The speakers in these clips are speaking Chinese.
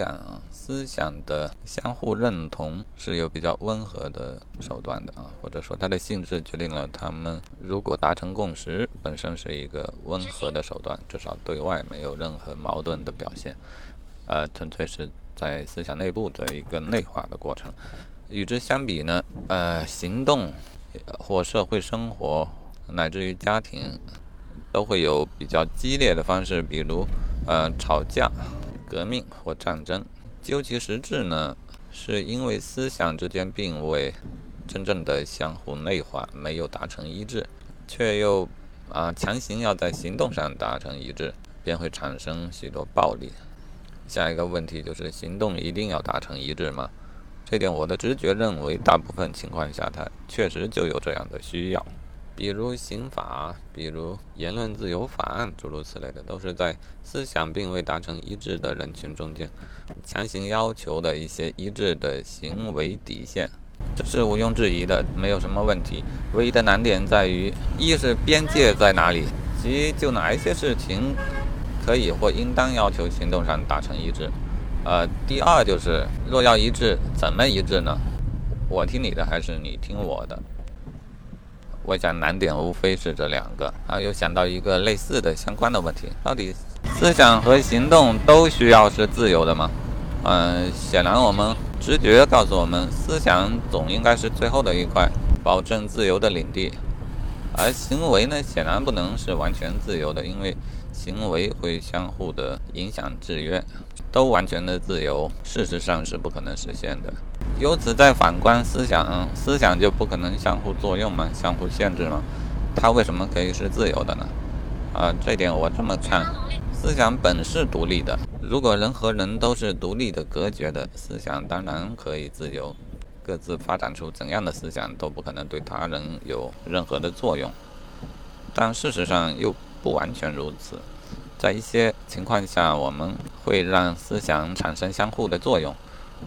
感啊，思想的相互认同是有比较温和的手段的啊，或者说它的性质决定了他们如果达成共识，本身是一个温和的手段，至少对外没有任何矛盾的表现，呃，纯粹是在思想内部的一个内化的过程。与之相比呢，呃，行动或社会生活乃至于家庭都会有比较激烈的方式，比如呃吵架。革命或战争，究其实质呢，是因为思想之间并未真正的相互内化，没有达成一致，却又啊强行要在行动上达成一致，便会产生许多暴力。下一个问题就是，行动一定要达成一致吗？这点我的直觉认为，大部分情况下它确实就有这样的需要。比如刑法，比如言论自由法案，诸如此类的，都是在思想并未达成一致的人群中间，强行要求的一些一致的行为底线，这是毋庸置疑的，没有什么问题。唯一的难点在于，一是边界在哪里，即就哪一些事情可以或应当要求行动上达成一致。呃，第二就是，若要一致，怎么一致呢？我听你的还是你听我的？我想难点无非是这两个啊，又想到一个类似的相关的问题：到底思想和行动都需要是自由的吗？嗯，显然我们直觉告诉我们，思想总应该是最后的一块保证自由的领地，而行为呢，显然不能是完全自由的，因为行为会相互的影响制约。都完全的自由，事实上是不可能实现的。由此再反观思想，思想就不可能相互作用吗？相互限制吗？它为什么可以是自由的呢？啊，这点我这么看：思想本是独立的。如果人和人都是独立的、隔绝的，思想当然可以自由，各自发展出怎样的思想都不可能对他人有任何的作用。但事实上又不完全如此。在一些情况下，我们会让思想产生相互的作用，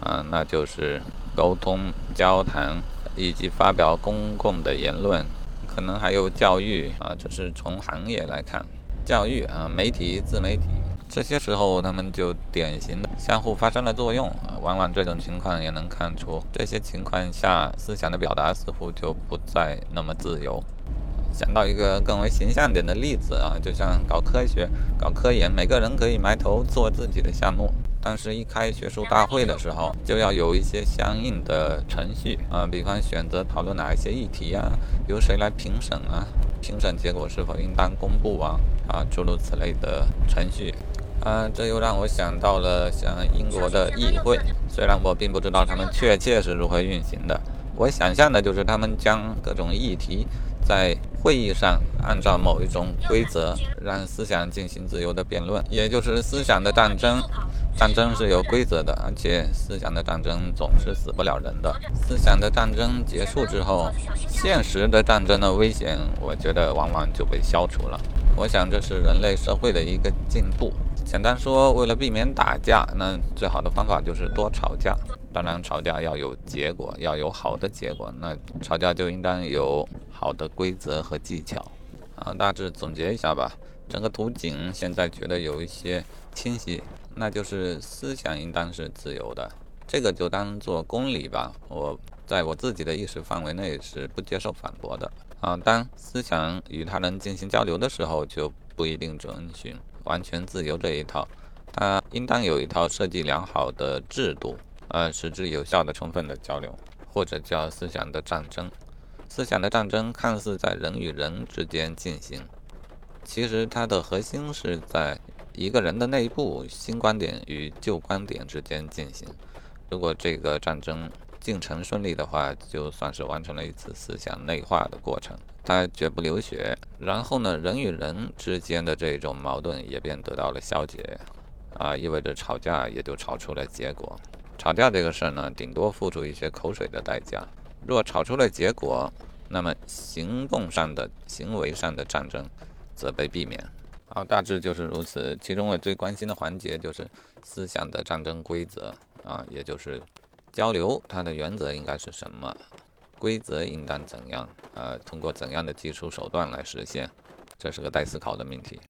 啊，那就是沟通、交谈以及发表公共的言论，可能还有教育啊，这是从行业来看，教育啊、媒体、自媒体，这些时候他们就典型的相互发生了作用，往往这种情况也能看出，这些情况下思想的表达似乎就不再那么自由。想到一个更为形象点的例子啊，就像搞科学、搞科研，每个人可以埋头做自己的项目，但是一开学术大会的时候，就要有一些相应的程序啊，比方选择讨论哪一些议题啊，由谁来评审啊，评审结果是否应当公布啊，啊，诸如此类的程序，啊，这又让我想到了像英国的议会，虽然我并不知道他们确切是如何运行的，我想象的就是他们将各种议题。在会议上按照某一种规则，让思想进行自由的辩论，也就是思想的战争。战争是有规则的，而且思想的战争总是死不了人的。思想的战争结束之后，现实的战争的危险，我觉得往往就被消除了。我想这是人类社会的一个进步。简单说，为了避免打架，那最好的方法就是多吵架。当然，吵架要有结果，要有好的结果。那吵架就应当有好的规则和技巧。啊，大致总结一下吧。整个图景现在觉得有一些清晰，那就是思想应当是自由的。这个就当做公理吧。我在我自己的意识范围内是不接受反驳的。啊，当思想与他人进行交流的时候，就不一定遵循完全自由这一套。它应当有一套设计良好的制度。呃，使之有效的、充分的交流，或者叫思想的战争。思想的战争看似在人与人之间进行，其实它的核心是在一个人的内部新观点与旧观点之间进行。如果这个战争进程顺利的话，就算是完成了一次思想内化的过程，它绝不流血。然后呢，人与人之间的这种矛盾也便得到了消解，啊，意味着吵架也就吵出了结果。吵架这个事儿呢，顶多付出一些口水的代价。若吵出了结果，那么行动上的、行为上的战争则被避免。好，大致就是如此。其中我最关心的环节就是思想的战争规则啊，也就是交流它的原则应该是什么，规则应当怎样，呃，通过怎样的技术手段来实现，这是个待思考的命题。